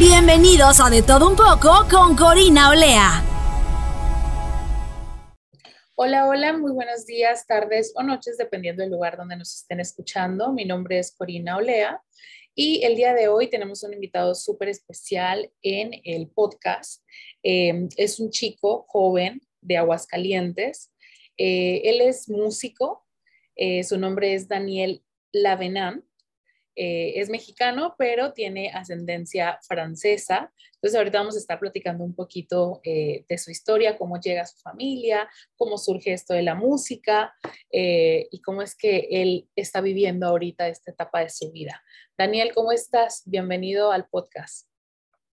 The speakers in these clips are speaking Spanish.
Bienvenidos a De todo un poco con Corina Olea. Hola, hola, muy buenos días, tardes o noches, dependiendo del lugar donde nos estén escuchando. Mi nombre es Corina Olea y el día de hoy tenemos un invitado súper especial en el podcast. Eh, es un chico joven de Aguascalientes. Eh, él es músico, eh, su nombre es Daniel Lavenán. es mexicano, pero tiene ascendencia francesa. Entonces, ahorita vamos a estar platicando un poquito eh, de su historia, cómo llega a su familia, cómo surge esto de la música eh, y cómo es que él está viviendo ahorita esta etapa de su vida. Daniel, ¿cómo estás? Bienvenido al podcast.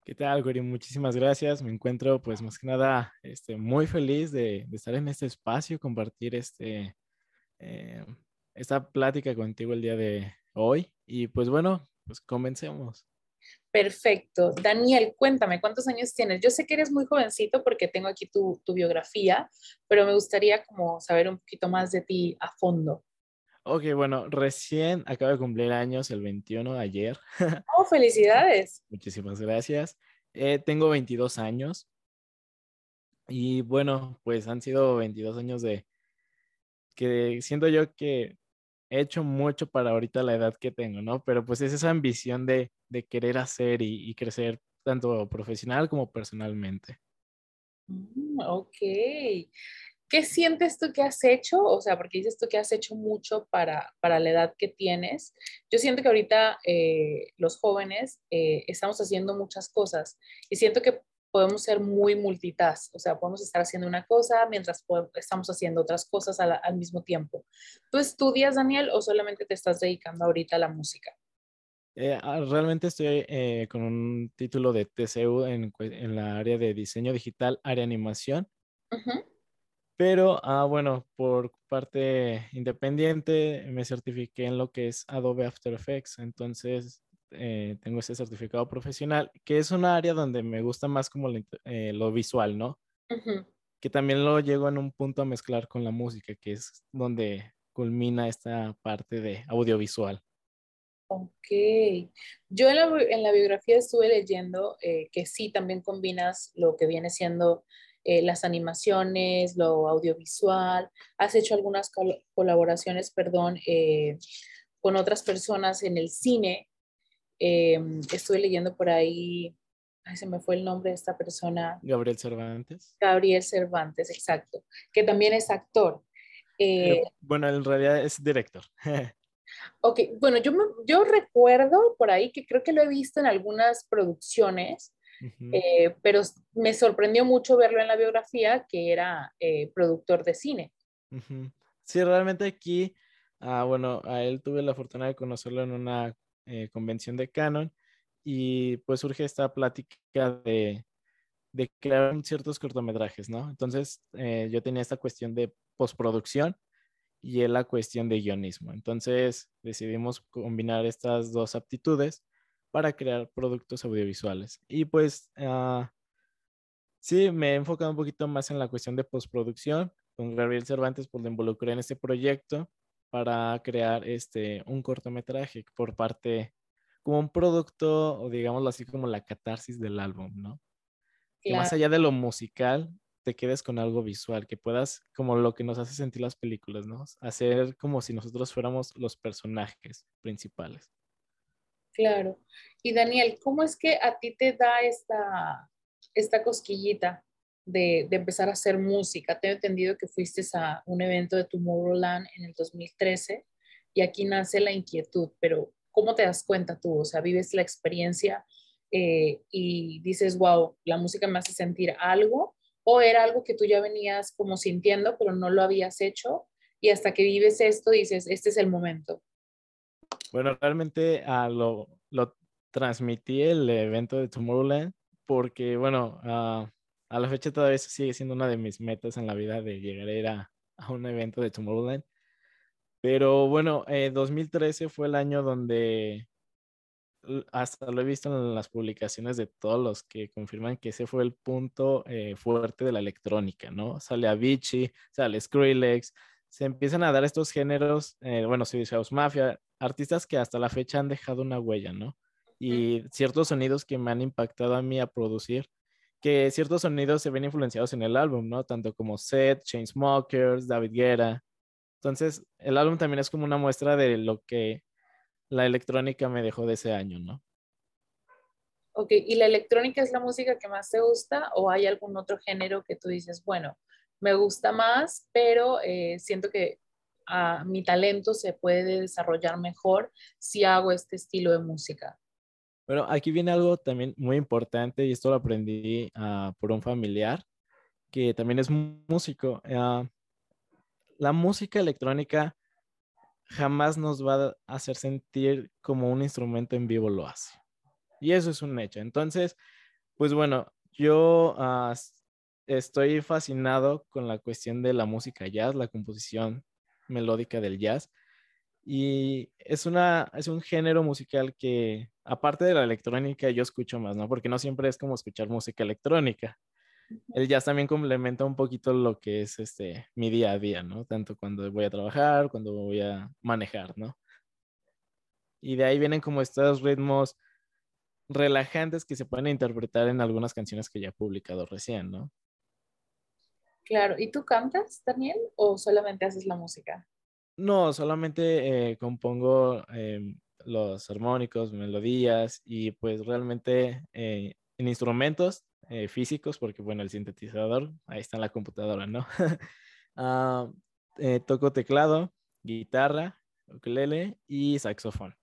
¿Qué tal, Gori? Muchísimas gracias. Me encuentro, pues, más que nada, este, muy feliz de, estar en este espacio, compartir este, eh, esta plática contigo el día de hoy. Y pues bueno, pues comencemos. Perfecto. Daniel, cuéntame, ¿cuántos años tienes? Yo sé que eres muy jovencito porque tengo aquí tu, biografía, pero me gustaría como saber un poquito más de ti a fondo. Ok, bueno, recién acabo de cumplir años el 21 ayer. ¡Oh, felicidades! Muchísimas gracias. Eh, tengo 22 años y bueno, pues han sido 22 años de que siento yo que he hecho mucho para ahorita la edad que tengo, ¿no? Pero pues es esa ambición de, querer hacer y, crecer tanto profesional como personalmente. Mm, ok. ¿Qué sientes tú que has hecho? O sea, porque dices tú que has hecho mucho para, para la edad que tienes. Yo siento que ahorita eh, los jóvenes eh, estamos haciendo muchas cosas y siento que podemos ser muy multitask, o sea, podemos estar haciendo una cosa mientras estamos haciendo otras cosas al, mismo tiempo. ¿Tú estudias, Daniel, o solamente te estás dedicando ahorita a la música? Eh, ah, realmente estoy eh, con un título de TCU en, en, la área de diseño digital, área animación. Pero, ah, bueno, por parte independiente me certifiqué en lo que es Adobe After Effects. Entonces, eh, tengo ese certificado profesional, que es una área donde me gusta más como lo, eh, visual, ¿no? Que también lo llego en un punto a mezclar con la música, que es donde culmina esta parte de audiovisual. Ok. Yo en la, en la biografía estuve leyendo eh, que sí, también combinas lo que viene siendo las animaciones, lo audiovisual. Has hecho algunas colaboraciones, perdón, con otras personas en el cine. Eh, estuve leyendo por ahí, ay, se me fue el nombre de esta persona. Gabriel Cervantes. Gabriel Cervantes, exacto, que también es actor. Eh, bueno, en realidad es director. ok, bueno, yo, yo recuerdo por ahí que creo que lo he visto en algunas producciones, eh, pero me sorprendió mucho verlo en la biografía que era productor de cine. Sí, realmente aquí, ah, bueno, a él tuve la fortuna de conocerlo en una eh, convención de Canon y pues surge esta plática de, crear ciertos cortometrajes, ¿no? Entonces eh, yo tenía esta cuestión de postproducción y la cuestión de guionismo. Entonces decidimos combinar estas dos aptitudes para crear productos audiovisuales. Y pues uh, sí, me he enfocado un poquito más en la cuestión de postproducción. Con Gabriel Cervantes, pues lo involucré en este proyecto para crear este, un cortometraje por parte, como un producto, o digámoslo así, como la catarsis del álbum, ¿no? Que más allá de lo musical, te quedes con algo visual, que puedas, como lo que nos hace sentir las películas, ¿no? Hacer como si nosotros fuéramos los personajes principales. Claro. Y Daniel, ¿cómo es que a ti te da esta, esta cosquillita de, empezar a hacer música. Tengo entendido que fuiste a un evento de Tomorrowland en el 2013 y aquí nace la inquietud, pero ¿cómo te das cuenta tú? O sea, vives la experiencia eh, y dices, wow, la música me hace sentir algo, o era algo que tú ya venías como sintiendo, pero no lo habías hecho, y hasta que vives esto dices, este es el momento. Bueno, realmente a lo, lo transmití el evento de Tomorrowland porque, bueno, ah, a la fecha todavía sigue siendo una de mis metas en la vida de llegar a ir a, un evento de Tomorrowland. Pero bueno, 2013 fue el año donde hasta lo he visto en las publicaciones de todos los que confirman que ese fue el punto eh, fuerte de la electrónica, ¿no? Sale Avicii, sale Skrillex, se empiezan a dar estos géneros, eh, bueno, dice House Mafia, artistas que hasta la fecha han dejado una huella, ¿no? Y ciertos sonidos que me han impactado a mí a producir, que ciertos sonidos se ven influenciados en el álbum, ¿no? Tanto como Seth, Chainsmokers, David Guerra. Entonces, el álbum también es como una muestra de lo que la electrónica me dejó de ese año, ¿no? Ok, ¿y la electrónica es la música que más te gusta o hay algún otro género que tú dices, bueno, me gusta más, pero eh, siento que mi talento se puede desarrollar mejor si hago este estilo de música? Bueno, aquí viene algo también muy importante y esto lo aprendí ah, por un familiar que también es músico. Ah, la música electrónica jamás nos va a hacer sentir como un instrumento en vivo lo hace. Y eso es un hecho. Entonces, pues bueno, yo ah, estoy fascinado con la cuestión de la música jazz, la composición melódica del jazz. Y es, una, es un género musical que, aparte de la electrónica, yo escucho más, ¿no? Porque no siempre es como escuchar música electrónica el jazz también complementa un poquito lo que es este mi día a día, ¿no? Tanto cuando voy a trabajar, cuando voy a manejar, ¿no? Y de ahí vienen como estos ritmos relajantes que se pueden interpretar en algunas canciones que ya he publicado recién, ¿no? Claro, ¿y tú cantas, Daniel, o solamente haces la música? No, solamente eh, compongo em, los armónicos, melodías y pues realmente eh, en instrumentos eh, físicos, porque bueno, el sintetizador, ahí está en la computadora, ¿no? Ah, toco teclado, guitarra, ukulele y saxofón.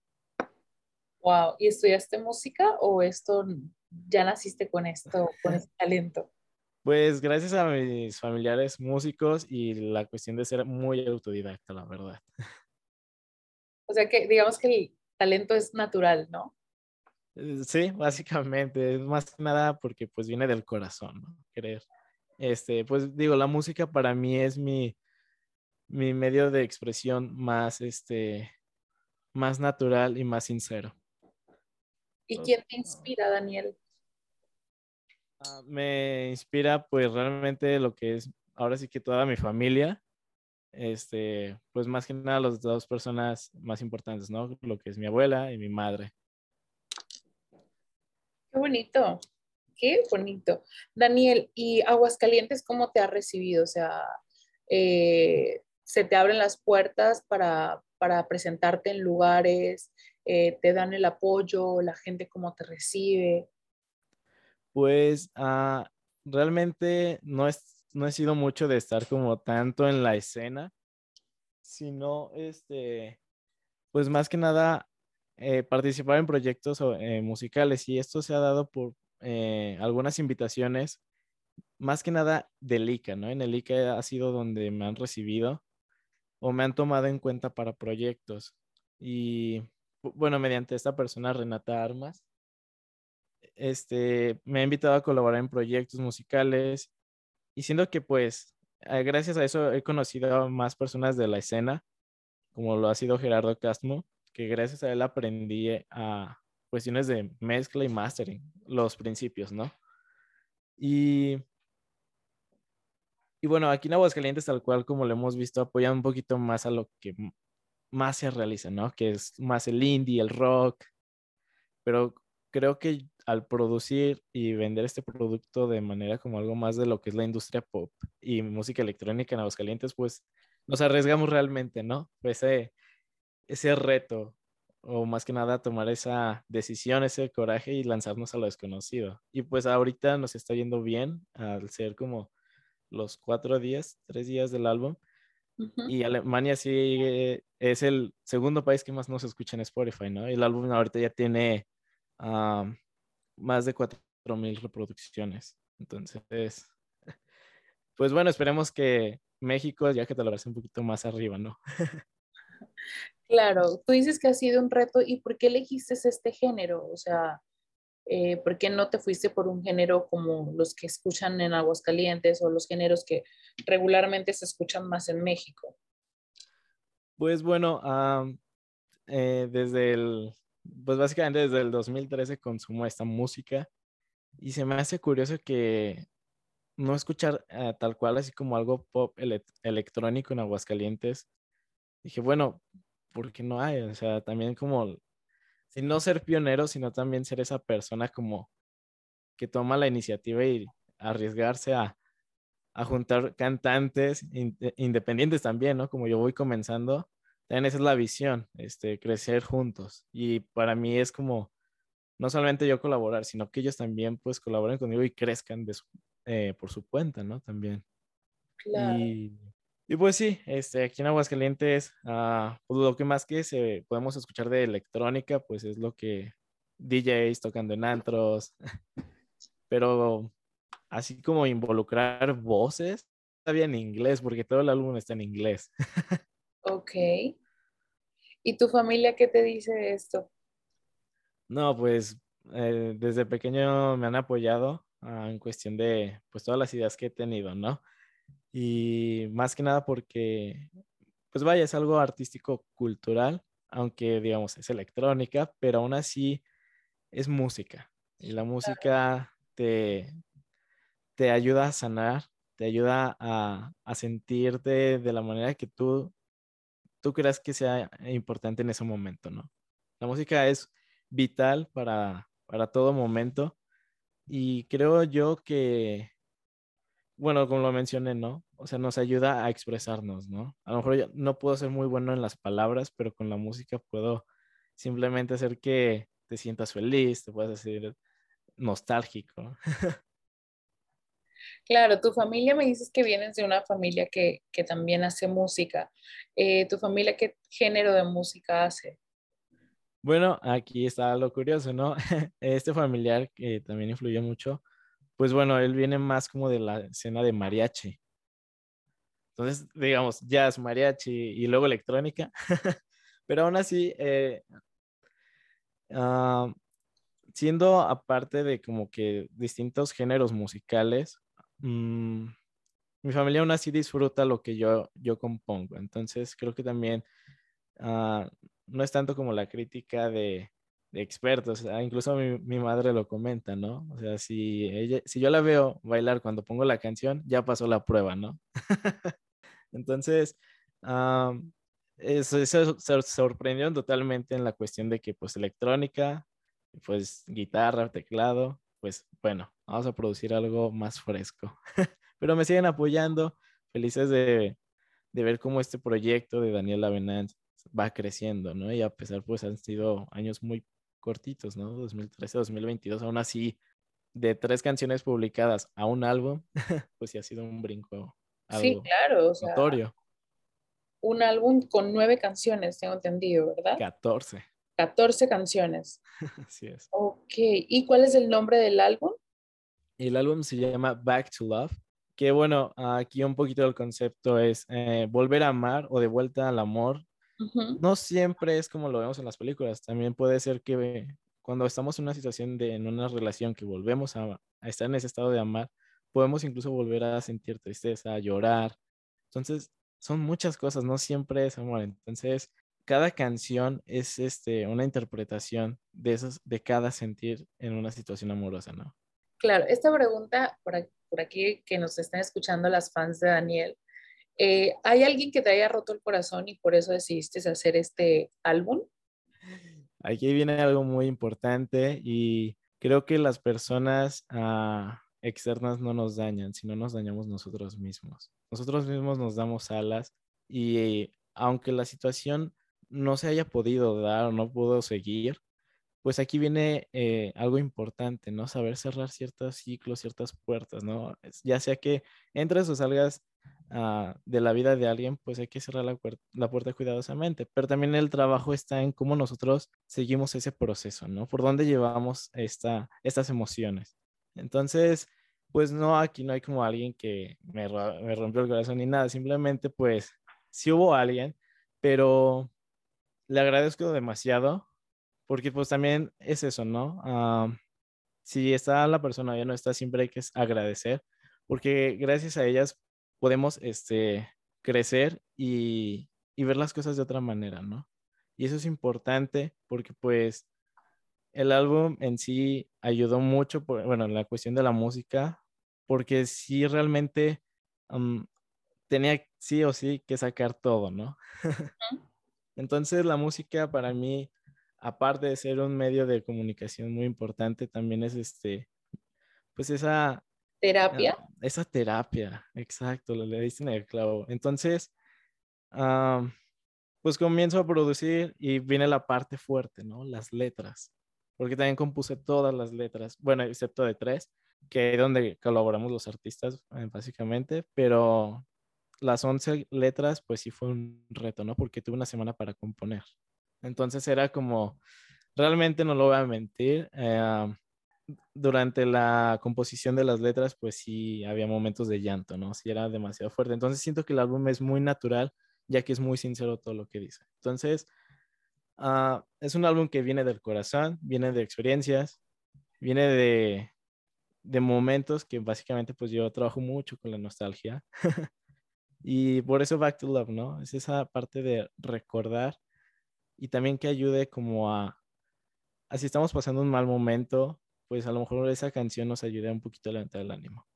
Wow, ¿y estudiaste música o esto ya naciste con esto, con este talento? Pues gracias a mis familiares músicos y la cuestión de ser muy autodidacta, la verdad. O sea que digamos que el talento es natural, ¿no? Eh, sí, básicamente, es más que nada porque pues viene del corazón, ¿no? Querer. Este, pues digo, la música para mí es mi, mi medio de expresión más, este, más natural y más sincero. ¿Y quién te inspira, Daniel? Ah, me inspira pues realmente lo que es ahora sí que toda mi familia, este, pues más que nada las dos personas más importantes, ¿no? Lo que es mi abuela y mi madre. Qué bonito, qué bonito. Daniel, ¿y Aguascalientes cómo te ha recibido? O sea, eh, ¿se te abren las puertas para, presentarte en lugares? Eh, ¿Te dan el apoyo? ¿La gente cómo te recibe? Pues ah, realmente no, es, no he sido mucho de estar como tanto en la escena, sino este, pues más que nada eh, participar en proyectos eh, musicales y esto se ha dado por eh, algunas invitaciones, más que nada del ICA, ¿no? En el ICA ha sido donde me han recibido o me han tomado en cuenta para proyectos. Y bueno, mediante esta persona, Renata Armas, este, me ha invitado a colaborar en proyectos musicales y siendo que pues gracias a eso he conocido a más personas de la escena, como lo ha sido Gerardo Castmo, que gracias a él aprendí a cuestiones de mezcla y mastering, los principios, ¿no? Y, y bueno, aquí en Aguascalientes, tal cual como lo hemos visto, apoyan un poquito más a lo que más se realiza, ¿no? Que es más el indie, el rock, pero creo que al producir y vender este producto de manera como algo más de lo que es la industria pop y música electrónica en Aguascalientes, pues nos arriesgamos realmente, ¿no? Pues eh, ese reto o más que nada tomar esa decisión, ese coraje y lanzarnos a lo desconocido. Y pues ahorita nos está yendo bien al ser como los cuatro días, tres días del álbum. Y Alemania sí es el segundo país que más nos escucha en Spotify, ¿no? Y el álbum ahorita ya tiene más de cuatro mil reproducciones. Entonces, pues bueno, esperemos que México ya que te lo un poquito más arriba, ¿no? Claro, tú dices que ha sido un reto y ¿por qué elegiste este género? O sea, eh, ¿por qué no te fuiste por un género como los que escuchan en Aguascalientes o los géneros que regularmente se escuchan más en México? Pues bueno, eh, desde el, pues básicamente desde el 2013 consumo esta música y se me hace curioso que no escuchar eh, tal cual así como algo pop electrónico en Aguascalientes. Dije, bueno, ¿por qué no hay? O sea, también como, si no ser pionero, sino también ser esa persona como que toma la iniciativa y arriesgarse a, a juntar cantantes independientes también, ¿no? Como yo voy comenzando, también esa es la visión, este, crecer juntos. Y para mí es como, no solamente yo colaborar, sino que ellos también pues colaboren conmigo y crezcan de eh, por su cuenta, ¿no? También. Claro. Y, y, pues sí, este, aquí en Aguascalientes, uh, pues lo que más que se, podemos escuchar de electrónica, pues es lo que DJs tocando en antros, pero así como involucrar voces, todavía en inglés, porque todo el álbum está en inglés. ok. ¿Y tu familia qué te dice esto? No, pues eh, desde pequeño me han apoyado ah, en cuestión de pues todas las ideas que he tenido, ¿no? Y más que nada porque, pues vaya, es algo artístico cultural, aunque digamos es electrónica, pero aún así es música. Y la música te, te ayuda a sanar, te ayuda a, a sentirte de la manera que tú, tú creas que sea importante en ese momento, ¿no? La música es vital para, para todo momento y creo yo que, bueno, como lo mencioné, ¿no? O sea, nos ayuda a expresarnos, ¿no? A lo mejor yo no puedo ser muy bueno en las palabras, pero con la música puedo simplemente hacer que te sientas feliz, te puedas decir nostálgico. Claro, tu familia me dices que vienes de una familia que, que también hace música. Eh, ¿Tu familia qué género de música hace? Bueno, aquí está lo curioso, ¿no? Este familiar que también influyó mucho, pues bueno, él viene más como de la escena de mariachi. Entonces, digamos, jazz, mariachi y luego electrónica. Pero aún así, eh, ah, siendo aparte de como que distintos géneros musicales, mm, mi familia aún así disfruta lo que yo, yo compongo. Entonces, creo que también ah, no es tanto como la crítica de, expertos, incluso mi, madre lo comenta, ¿no? O sea, si, ella, si yo la veo bailar cuando pongo la canción, ya pasó la prueba, ¿no? Entonces, eso, se sorprendió totalmente en la cuestión de que pues electrónica, pues guitarra, teclado, pues bueno, vamos a producir algo más fresco. Pero me siguen apoyando, felices de, de ver cómo este proyecto de Daniel Avenant va creciendo, ¿no? Y a pesar, pues han sido años muy cortitos, ¿no? 2013, 2022, aún así, de tres canciones publicadas a un álbum, pues sí ha sido un brinco. sí, claro, o sea, Un álbum con nueve canciones, tengo entendido, ¿verdad? 14. 14 canciones. Así es. Ok, ¿y cuál es el nombre del álbum? El álbum se llama Back to Love, que bueno, aquí un poquito el concepto es eh, volver a amar o de vuelta al amor no siempre es como lo vemos en las películas. También puede ser que cuando estamos en una situación de en una relación que volvemos a, estar en ese estado de amar, podemos incluso volver a sentir tristeza, a llorar. Entonces, son muchas cosas, no siempre es amor. Entonces, cada canción es este, una interpretación de, esos, de cada sentir en una situación amorosa, ¿no? Claro, esta pregunta por por aquí que nos están escuchando las fans de Daniel, eh, ¿Hay alguien que te haya roto el corazón y por eso decidiste hacer este álbum? Aquí viene algo muy importante y creo que las personas ah, externas no nos dañan, sino nos dañamos nosotros mismos. Nosotros mismos nos damos alas y aunque la situación no se haya podido dar o no pudo seguir, pues aquí viene eh, algo importante, ¿no? Saber cerrar ciertos ciclos, ciertas puertas, ¿no? Ya sea que entres o salgas Ah, de la vida de alguien, pues hay que cerrar la, puerta cuidadosamente. Pero también el trabajo está en cómo nosotros seguimos ese proceso, ¿no? Por dónde llevamos esta, estas emociones. Entonces, pues no, aquí no hay como alguien que me, me rompió el corazón ni nada. Simplemente, pues, sí hubo alguien, pero le agradezco demasiado porque pues también es eso, ¿no? Ah, si está la persona ya no está, siempre hay que agradecer porque gracias a ellas podemos este, crecer y, y ver las cosas de otra manera, ¿no? Y eso es importante porque pues el álbum en sí ayudó mucho, por, bueno, en la cuestión de la música, porque sí realmente tenía sí o sí que sacar todo, ¿no? Entonces la música para mí, aparte de ser un medio de comunicación muy importante, también es este, pues esa... Terapia. esa terapia, exacto, le dicen el clavo. Entonces, pues comienzo a producir y viene la parte fuerte, ¿no? Las letras, porque también compuse todas las letras, bueno, excepto de tres, que es donde colaboramos los artistas, eh, básicamente, pero las 11 letras, pues sí fue un reto, ¿no? Porque tuve una semana para componer. Entonces era como, realmente no lo voy a mentir, eh, durante la composición de las letras, pues sí había momentos de llanto, ¿no? Sí era demasiado fuerte. Entonces siento que el álbum es muy natural, ya que es muy sincero todo lo que dice. Entonces, uh, es un álbum que viene del corazón, viene de experiencias, viene de, de momentos que básicamente pues yo trabajo mucho con la nostalgia. y por eso Back to Love, ¿no? Es esa parte de recordar y también que ayude como a, así estamos pasando un mal momento, pues a lo mejor esa canción nos ayude un poquito a levantar el ánimo.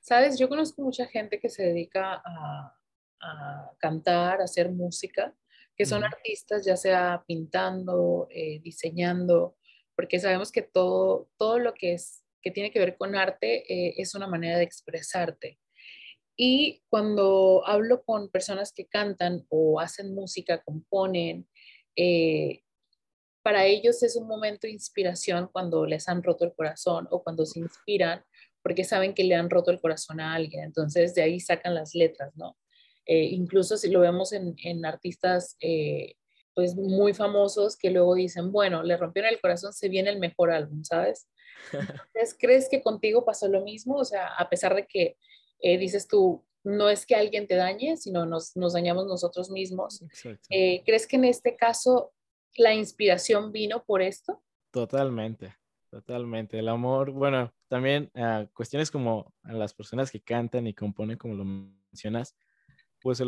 Sabes, yo conozco mucha gente que se dedica a, a cantar, a hacer música, que son artistas ya sea pintando, eh, diseñando, porque sabemos que todo, todo lo que es que tiene que ver con arte eh, es una manera de expresarte. Y cuando hablo con personas que cantan o hacen música, componen, eh, para ellos es un momento de inspiración cuando les han roto el corazón o cuando se inspiran porque saben que le han roto el corazón a alguien. Entonces de ahí sacan las letras, ¿no? Eh, incluso si lo vemos en, en artistas eh, pues muy famosos que luego dicen, bueno, le rompieron el corazón, se viene el mejor álbum, ¿sabes? Entonces, ¿crees que contigo pasó lo mismo? O sea, a pesar de que eh, dices tú, no es que alguien te dañe, sino nos, nos dañamos nosotros mismos. ¿Crees que en este caso la inspiración vino por esto? Totalmente, totalmente. El amor, bueno, también uh, cuestiones como las personas que cantan y componen, como lo mencionas, pues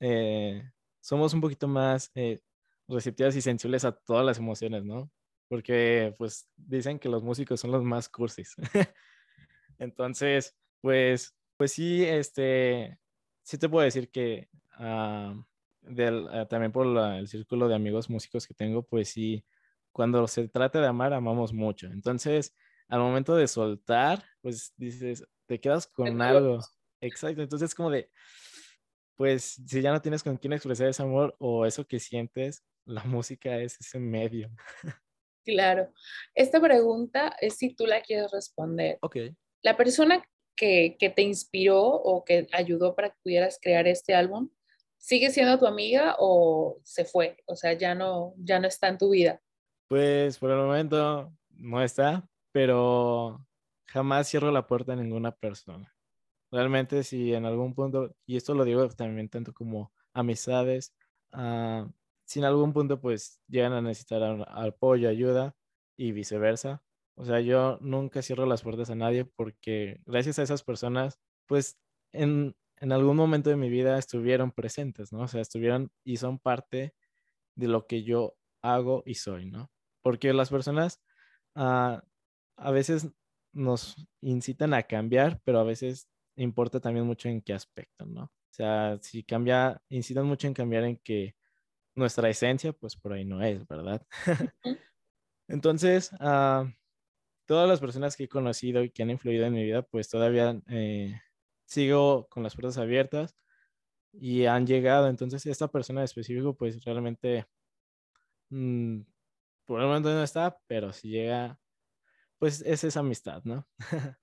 eh, somos un poquito más eh, receptivas y sensibles a todas las emociones, ¿no? Porque pues dicen que los músicos son los más cursis. Entonces, pues, pues sí, este, sí te puedo decir que ah, ah, también por el círculo de amigos músicos que tengo, pues sí, cuando se trata de amar, amamos mucho. Entonces, al momento de soltar, pues dices, te quedas con algo. Exacto, entonces como de, pues si ya no tienes con quién expresar ese amor o eso que sientes, la música es ese medio. Claro. Esta pregunta es si tú la quieres responder. Ok. La persona que, te inspiró o que ayudó para que pudieras crear este álbum, ¿sigue siendo tu amiga o se fue? O sea, ya no, ya no está en tu vida. Pues por el momento no está, pero jamás cierro la puerta a ninguna persona. Realmente si en algún punto, y esto lo digo también tanto como amistades, uh, si en algún punto pues llegan a necesitar apoyo, ayuda y viceversa. O sea, yo nunca cierro las puertas a nadie porque gracias a esas personas, pues en, en algún momento de mi vida estuvieron presentes, ¿no? O sea, estuvieron y son parte de lo que yo hago y soy, ¿no? Porque las personas uh, a veces nos incitan a cambiar, pero a veces importa también mucho en qué aspecto, ¿no? O sea, si cambia, incitan mucho en cambiar en que nuestra esencia, pues por ahí no es, ¿verdad? Entonces, uh, todas las personas que he conocido y que han influido en mi vida, pues todavía eh, sigo con las puertas abiertas y han llegado. Entonces, esta persona específico, pues realmente, mmm, por el momento no está, pero si llega, pues es esa amistad, ¿no?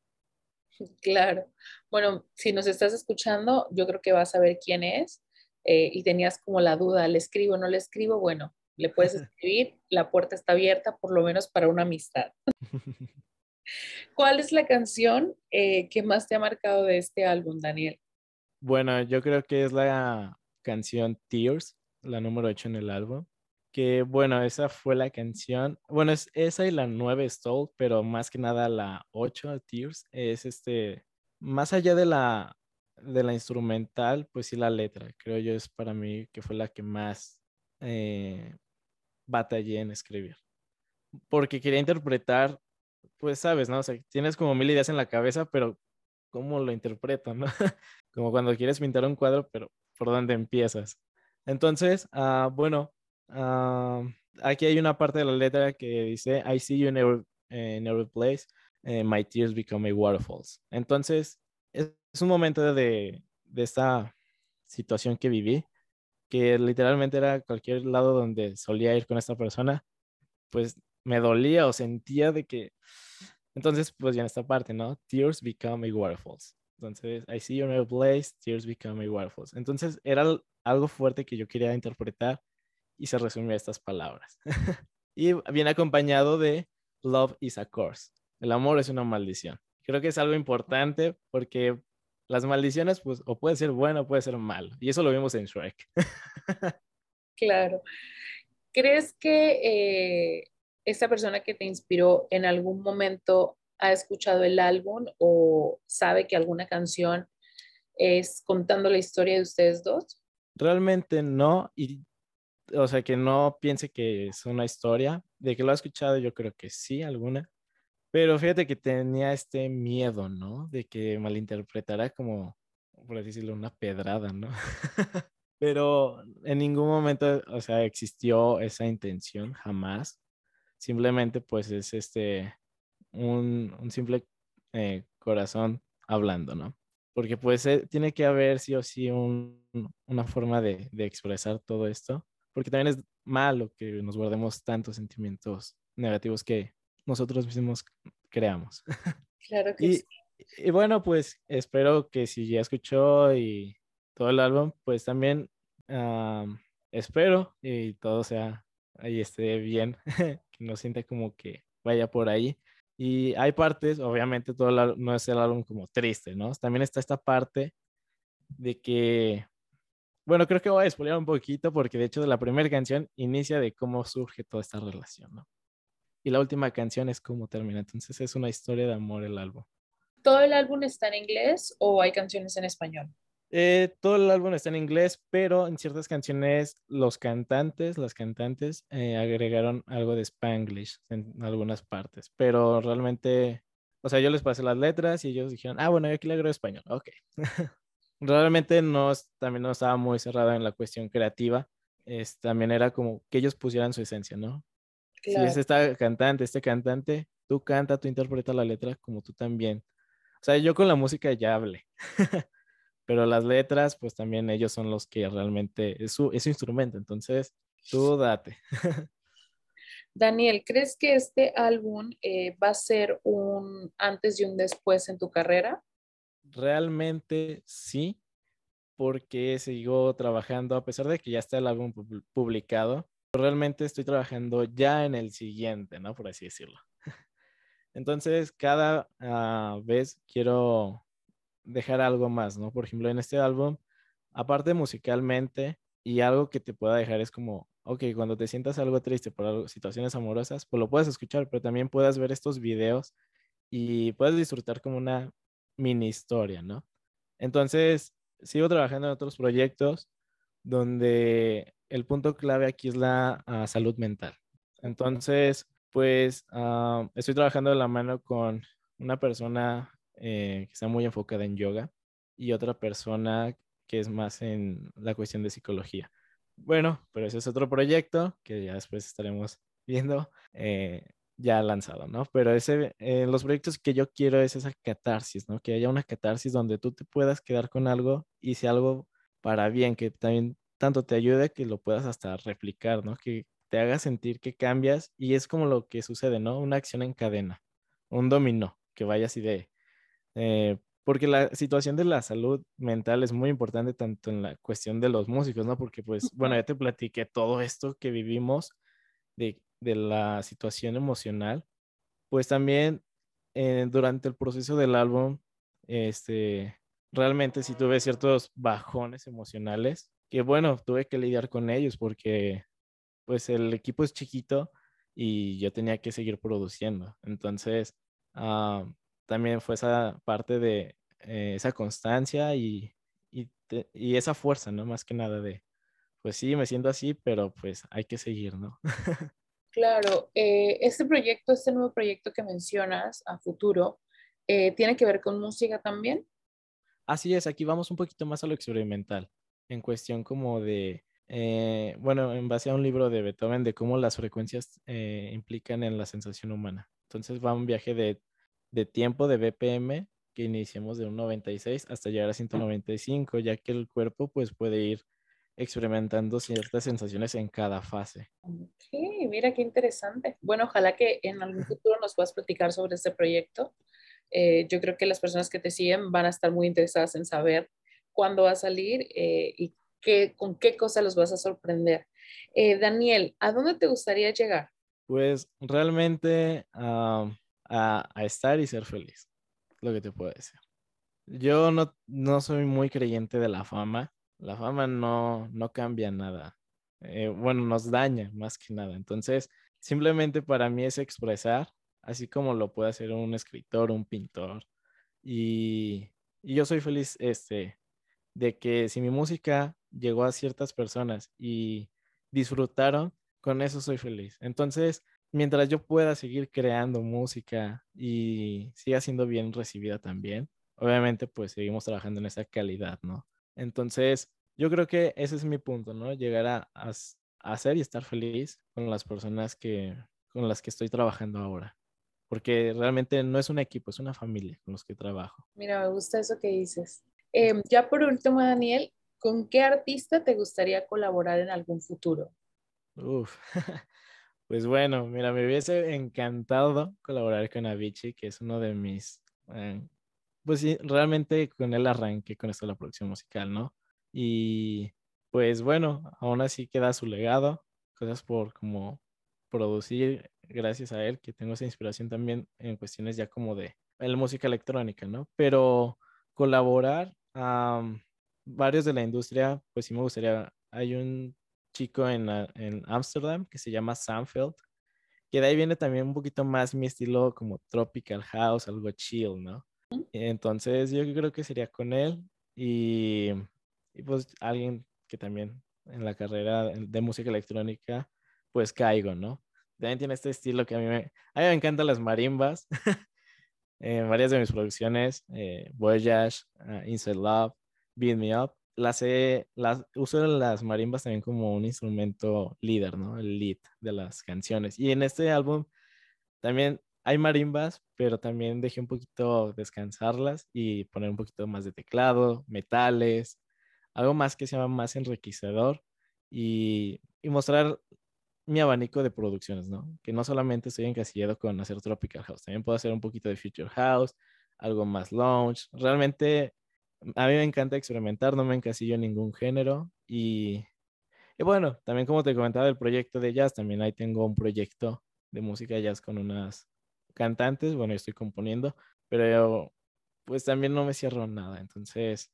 Claro. Bueno, si nos estás escuchando, yo creo que vas a ver quién es eh, y tenías como la duda, ¿le escribo o no le escribo? Bueno, le puedes escribir, la puerta está abierta por lo menos para una amistad. ¿Cuál es la canción eh, que más te ha marcado de este álbum, Daniel? Bueno, yo creo que es la canción Tears, la número 8 en el álbum. que bueno, esa fue la canción. Bueno, es esa y la 9 Stole, pero más que nada la 8 Tears es este, más allá de la, de la instrumental, pues sí la letra, creo yo es para mí que fue la que más eh, batallé en escribir. Porque quería interpretar, pues sabes, ¿no? O sea, tienes como mil ideas en la cabeza, pero ¿cómo lo interpreto, no? como cuando quieres pintar un cuadro, pero ¿por dónde empiezas? Entonces, uh, bueno, uh, aquí hay una parte de la letra que dice, I see you in every, in every place, my tears become a waterfalls. Entonces, es, es un momento de, de esta situación que viví, que literalmente era cualquier lado donde solía ir con esta persona, pues me dolía o sentía de que... Entonces, pues ya en esta parte, ¿no? Tears become a waterfalls. Entonces, I see you in every place, tears become a waterfalls. Entonces, era algo fuerte que yo quería interpretar y se resumía estas palabras. y viene acompañado de Love is a curse. El amor es una maldición. Creo que es algo importante porque las maldiciones, pues, o puede ser bueno o puede ser malo. Y eso lo vimos en Shrek. claro. ¿Crees que eh, esta persona que te inspiró en algún momento ha escuchado el álbum o sabe que alguna canción es contando la historia de ustedes dos? Realmente no, y o sea, que no piense que es una historia, de que lo ha escuchado yo creo que sí, alguna, pero fíjate que tenía este miedo, ¿no? De que malinterpretara como, por así decirlo, una pedrada, ¿no? pero en ningún momento, o sea, existió esa intención, jamás. Simplemente pues es este, un, un simple eh, corazón hablando, ¿no? porque pues eh, tiene que haber sí o sí un, una forma de, de, expresar todo esto, porque también es malo que nos guardemos tantos sentimientos negativos que nosotros mismos creamos. Claro que y, sí. Y bueno, pues espero que si ya escuchó y todo el álbum, pues también um, espero y todo sea ahí esté bien, que no sienta como que vaya por ahí. Y hay partes, obviamente todo el, no es el álbum como triste, ¿no? También está esta parte de que, bueno, creo que voy a explicar un poquito porque de hecho de la primera canción inicia de cómo surge toda esta relación, ¿no? Y la última canción es cómo termina. Entonces es una historia de amor el álbum. ¿Todo el álbum está en inglés o hay canciones en español? Eh, todo el álbum está en inglés, pero en ciertas canciones los cantantes, las cantantes eh, agregaron algo de spanglish en algunas partes, pero realmente, o sea, yo les pasé las letras y ellos dijeron, ah, bueno, yo aquí le agrego español, ok. realmente no, también no estaba muy cerrada en la cuestión creativa, es, también era como que ellos pusieran su esencia, ¿no? Claro. Si es esta cantante, este cantante, tú canta, tú interpreta la letra como tú también. O sea, yo con la música ya hablé. pero las letras, pues también ellos son los que realmente es su, es su instrumento, entonces tú date. Daniel, ¿crees que este álbum eh, va a ser un antes y un después en tu carrera? Realmente sí, porque sigo trabajando, a pesar de que ya está el álbum publicado, realmente estoy trabajando ya en el siguiente, ¿no? Por así decirlo. Entonces, cada uh, vez quiero dejar algo más, ¿no? Por ejemplo, en este álbum, aparte musicalmente y algo que te pueda dejar es como, ok, cuando te sientas algo triste por algo, situaciones amorosas, pues lo puedes escuchar, pero también puedas ver estos videos y puedes disfrutar como una mini historia, ¿no? Entonces, sigo trabajando en otros proyectos donde el punto clave aquí es la uh, salud mental. Entonces, pues uh, estoy trabajando de la mano con una persona eh, que está muy enfocada en yoga y otra persona que es más en la cuestión de psicología. Bueno, pero ese es otro proyecto que ya después estaremos viendo eh, ya lanzado, ¿no? Pero ese, eh, los proyectos que yo quiero es esa catarsis, ¿no? Que haya una catarsis donde tú te puedas quedar con algo y sea algo para bien, que también tanto te ayude que lo puedas hasta replicar, ¿no? Que te haga sentir que cambias y es como lo que sucede, ¿no? Una acción en cadena, un dominó, que vaya así de, eh, porque la situación de la salud mental es muy importante tanto en la cuestión de los músicos, ¿no? Porque pues, bueno, ya te platiqué todo esto que vivimos de, de la situación emocional, pues también eh, durante el proceso del álbum, este, realmente sí tuve ciertos bajones emocionales, que bueno, tuve que lidiar con ellos porque pues el equipo es chiquito y yo tenía que seguir produciendo. Entonces, ah, también fue esa parte de eh, esa constancia y, y, esa fuerza, ¿no? Más que nada de, pues sí, me siento así, pero pues hay que seguir, ¿no? claro, eh, este proyecto, este nuevo proyecto que mencionas a futuro, eh, ¿tiene que ver con música también? Así es, aquí vamos un poquito más a lo experimental, en cuestión como de, eh, bueno, en base a un libro de Beethoven de cómo las frecuencias eh, implican en la sensación humana. Entonces va un viaje de, de tiempo de BPM que iniciamos de un 96 hasta llegar a 195, ya que el cuerpo pues puede ir experimentando ciertas sensaciones en cada fase. Ok, mira qué interesante. Bueno, ojalá que en algún futuro nos puedas platicar sobre este proyecto. Eh, yo creo que las personas que te siguen van a estar muy interesadas en saber cuándo va a salir y con qué cosa los vas a sorprender. Eh, Daniel, ¿a dónde te gustaría llegar? Pues realmente a, estar y ser feliz, lo que te puedo decir. Yo no, no soy muy creyente de la fama. La fama no, no cambia nada. Eh, bueno, nos daña más que nada. Entonces, simplemente para mí es expresar, así como lo puede hacer un escritor, un pintor. Y, y yo soy feliz este, de que si mi música llegó a ciertas personas y disfrutaron, con eso soy feliz. Entonces, mientras yo pueda seguir creando música y siga siendo bien recibida también, obviamente pues seguimos trabajando en esa calidad, ¿no? Entonces, yo creo que ese es mi punto, ¿no? Llegar a, a, ser y estar feliz con las personas que, con las que estoy trabajando ahora. Porque realmente no es un equipo, es una familia con los que trabajo. Mira, me gusta eso que dices. Em, ya por último, Daniel, ¿Con qué artista te gustaría colaborar en algún futuro? Uf, pues bueno, mira, me hubiese encantado colaborar con Avicii, que es uno de mis, eh, pues sí, realmente con él arranqué con esto de la producción musical, ¿no? Y pues bueno, aún así queda su legado, cosas por como producir gracias a él, que tengo esa inspiración también en cuestiones ya como de la música electrónica, ¿no? Pero colaborar, varios de la industria, pues sí me gustaría. Hay un chico en Amsterdam que se llama Samfeld, que de ahí viene también un poquito más mi estilo como tropical house, algo chill, ¿no? Entonces yo creo que sería con él y, y pues alguien que también en la carrera de música electrónica, pues caigo, ¿no? También tiene este estilo que a mí me, a mí me encantan las marimbas. en varias de mis producciones, eh, Voyage, uh, Inside Love, Beat Me Up, las, las uso las marimbas también como un instrumento líder. El lead de las canciones. Y en este álbum también hay marimbas, pero también dejé un poquito descansarlas y poner un poquito más de teclado, metales, algo más que sea más enriquecedor y mostrar mi abanico de producciones, ¿no? Que no solamente estoy encasillado con hacer Tropical House, también puedo hacer un poquito de Future House, algo más lounge. Realmente a mí me encanta experimentar, no me encasillo en ningún género y, bueno, también como te comentaba el proyecto de jazz, también ahí tengo un proyecto de música jazz con unas cantantes, bueno, estoy componiendo, pero pues también no me cierro nada, entonces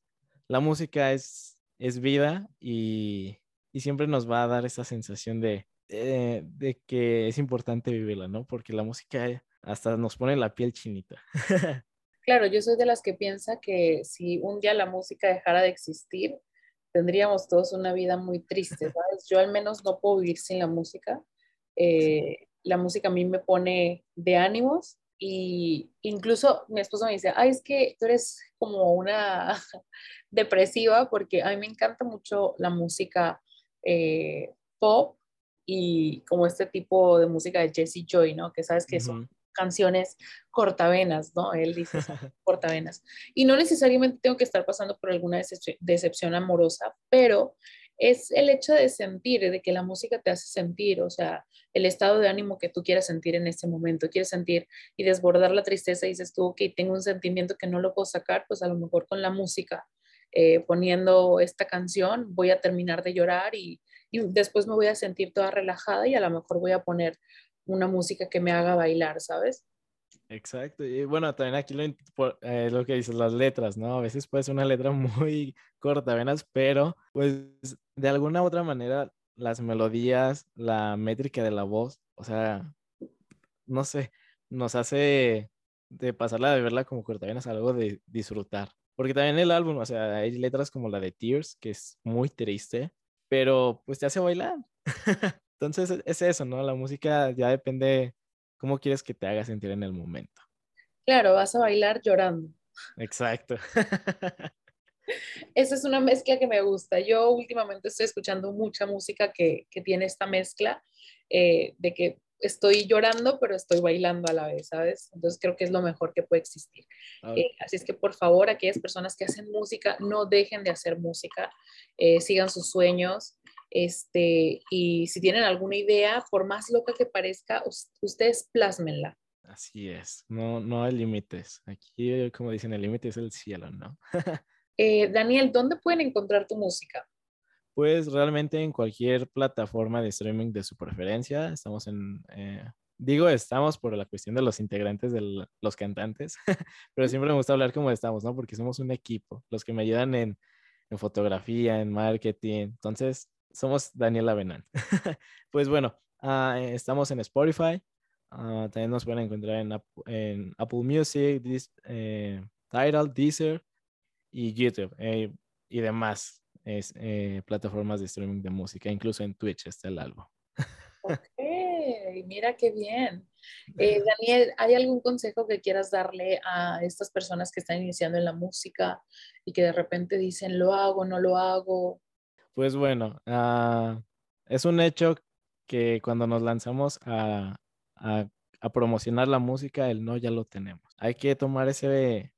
la música es, es vida y, y siempre nos va a dar esa sensación de, de, de que es importante vivirla, ¿no? Porque la música hasta nos pone la piel chinita. Claro, yo soy de las que piensa que si un día la música dejara de existir, tendríamos todos una vida muy triste, ¿sabes? Yo al menos no puedo vivir sin la música. Eh, la música a mí me pone de ánimos y incluso mi esposo me dice, ay, es que tú eres como una depresiva porque a mí me encanta mucho la música eh, pop y como este tipo de música de Jesse Joy, ¿no? Que sabes que son canciones cortavenas, ¿no? Él dice cortavenas. Y no necesariamente tengo que estar pasando por alguna decepción amorosa, pero es el hecho de sentir, de que la música te hace sentir, o sea, el estado de ánimo que tú quieras sentir en ese momento, quieres sentir y desbordar la tristeza y dices tú, ok, tengo un sentimiento que no lo puedo sacar, pues a lo mejor con la música, eh, poniendo esta canción, voy a terminar de llorar y, y después me voy a sentir toda relajada y a lo mejor voy a poner una música que me haga bailar, ¿sabes? Exacto. Y bueno, también aquí lo, eh, lo, que dices, las letras, ¿no? A veces puede ser una letra muy corta, venas, pero pues de alguna u otra manera las melodías, la métrica de la voz, o sea, no sé, nos hace de pasarla de verla como cortavenas algo de disfrutar. Porque también el álbum, o sea, hay letras como la de Tears, que es muy triste, pero pues te hace bailar. Entonces es eso, ¿no? La música ya depende cómo quieres que te haga sentir en el momento. Claro, vas a bailar llorando. Exacto. Esa es una mezcla que me gusta. Yo últimamente estoy escuchando mucha música que, tiene esta mezcla eh, de que estoy llorando, pero estoy bailando a la vez, ¿sabes? Entonces creo que es lo mejor que puede existir. Eh, así es que por favor, aquellas personas que hacen música, no dejen de hacer música, eh, sigan sus sueños. Este, y si tienen alguna idea, por más loca que parezca, ustedes plásmenla. Así es, no, no hay límites. Aquí, como dicen, el límite es el cielo, ¿no? Eh, Daniel, ¿dónde pueden encontrar tu música? Pues realmente en cualquier plataforma de streaming de su preferencia. Estamos en, eh, digo estamos por la cuestión de los integrantes de los cantantes, pero siempre me gusta hablar como estamos, ¿no? Porque somos un equipo, los que me ayudan en, fotografía, en marketing. Entonces, somos Daniel Avenán. pues bueno, ah, estamos en Spotify. Ah, también nos pueden encontrar en, Apple Music, eh, Tidal, Deezer y YouTube eh, y demás es, eh, plataformas de streaming de música, incluso en Twitch está el álbum. Ok, mira qué bien. Eh, Daniel, ¿hay algún consejo que quieras darle a estas personas que están iniciando en la música y que de repente dicen, lo hago, no lo hago? Pues bueno, ah, es un hecho que cuando nos lanzamos a, a, a, promocionar la música, el no ya lo tenemos. Hay que tomar ese,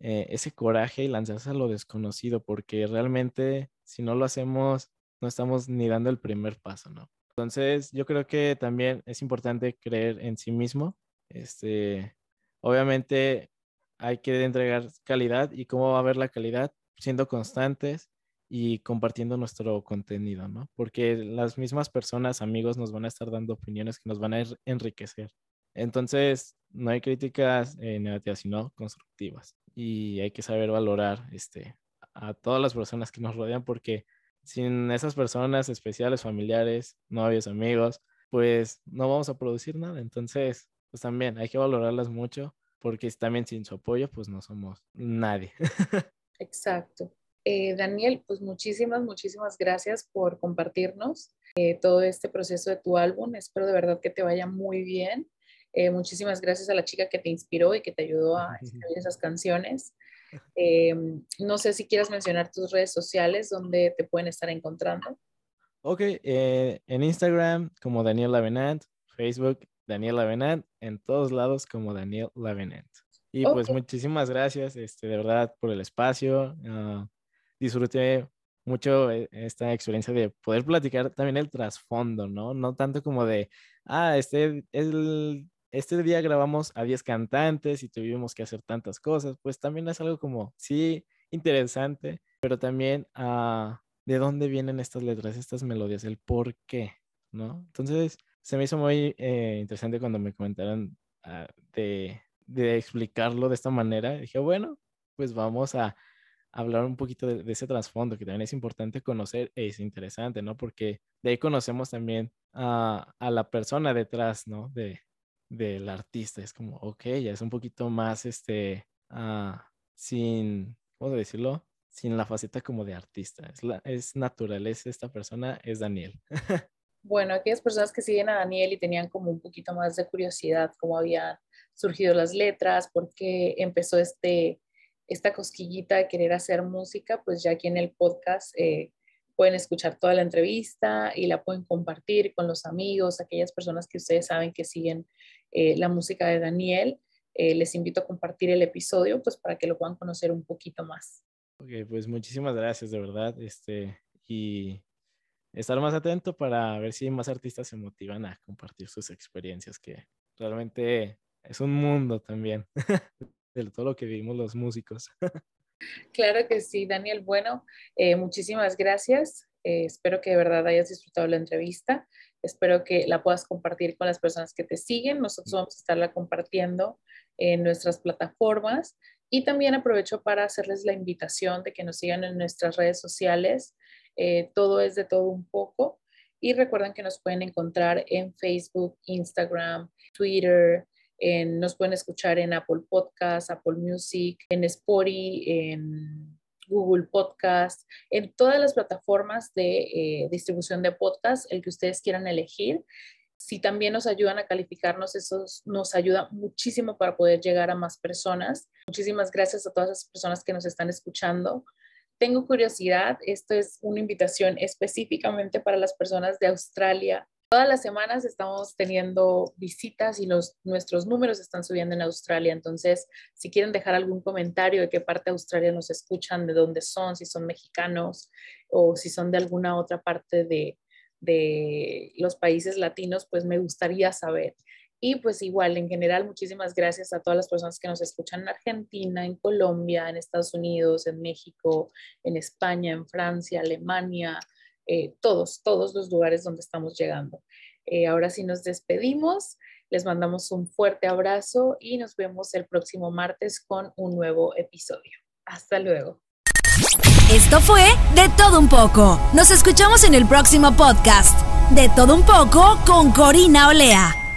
eh, ese coraje y lanzarse a lo desconocido, porque realmente si no lo hacemos, no estamos ni dando el primer paso, ¿no? Entonces, yo creo que también es importante creer en sí mismo. Este, obviamente hay que entregar calidad y cómo va a haber la calidad siendo constantes y compartiendo nuestro contenido, ¿no? Porque las mismas personas, amigos, nos van a estar dando opiniones que nos van a enriquecer. Entonces, no hay críticas eh, negativas, sino constructivas y hay que saber valorar este, a todas las personas que nos rodean porque sin esas personas especiales, familiares, novios, amigos, pues no vamos a producir nada. Entonces, pues también hay que valorarlas mucho porque también sin su apoyo, pues no somos nadie. Exacto. Eh, Daniel, pues muchísimas, muchísimas gracias por compartirnos eh, todo este proceso de tu álbum. Espero de verdad que te vaya muy bien. Eh, muchísimas gracias a la chica que te inspiró y que te ayudó a escribir esas canciones. Eh, no sé si quieras mencionar tus redes sociales donde te pueden estar encontrando. Ok, eh, en Instagram como Daniel Lavenant, Facebook Daniel Lavenant, en todos lados como Daniel Lavenant. Y pues muchísimas gracias, este, de verdad, por el espacio. Uh, disfruté mucho esta experiencia de poder platicar también el trasfondo, ¿no? No tanto como de, ah, este es el este día grabamos a 10 cantantes y tuvimos que hacer tantas cosas, pues también es algo como, sí, interesante, pero también ah, de dónde vienen estas letras, estas melodías, el por qué, ¿no? Entonces, se me hizo muy eh, interesante cuando me comentaron ah, de, explicarlo de esta manera. dije, bueno, pues vamos a hablar un poquito de, ese trasfondo que también es importante conocer e es interesante, ¿no? Porque de ahí conocemos también a, a la persona detrás, ¿no? Del artista. Es como, ok, ya es un poquito más, este, ah, sin, ¿cómo decirlo? Sin la faceta como de artista. Es, la, es natural, es esta persona, es Daniel. Bueno, aquellas personas que siguen a Daniel y tenían como un poquito más de curiosidad, cómo habían surgido las letras, por qué empezó este, esta cosquillita de querer hacer música, pues ya aquí en el podcast eh, pueden escuchar toda la entrevista y la pueden compartir con los amigos, aquellas personas que ustedes saben que siguen eh, la música de Daniel. Eh, les invito a compartir el episodio pues para que lo puedan conocer un poquito más. Ok, pues muchísimas gracias de verdad. Este, y estar más atento para ver si más artistas se motivan a compartir sus experiencias, que realmente es un mundo también de todo lo que vivimos los músicos. Claro que sí, Daniel. Bueno, eh, muchísimas gracias. Eh, espero que de verdad hayas disfrutado la entrevista. Espero que la puedas compartir con las personas que te siguen. Nosotros vamos a estarla compartiendo en nuestras plataformas. Y también aprovecho para hacerles la invitación de que nos sigan en nuestras redes sociales. Eh, todo es de todo un poco. Y recuerden que nos pueden encontrar en Facebook, Instagram, Twitter, nos pueden escuchar en Apple Podcasts, Apple Music, en Spotify, en Google Podcast, en todas las plataformas de eh, distribución de podcast, el que ustedes quieran elegir. Si también nos ayudan a calificarnos, eso nos ayuda muchísimo para poder llegar a más personas. Muchísimas gracias a todas las personas que nos están escuchando. Tengo curiosidad, esto es una invitación específicamente para las personas de Australia. Todas las semanas estamos teniendo visitas y los, nuestros números están subiendo en Australia. Entonces, si quieren dejar algún comentario de qué parte de Australia nos escuchan, de dónde son, si son mexicanos o si son de alguna otra parte de, de los países latinos, pues me gustaría saber. Y pues igual, en general, muchísimas gracias a todas las personas que nos escuchan en Argentina, en Colombia, en Estados Unidos, en México, en España, en Francia, Alemania, eh, todos, todos los lugares donde estamos llegando. Eh, ahora sí nos despedimos, les mandamos un fuerte abrazo y nos vemos el próximo martes con un nuevo episodio. Hasta luego. Esto fue De Todo Un poco. Nos escuchamos en el próximo podcast. De Todo Un poco con Corina Olea.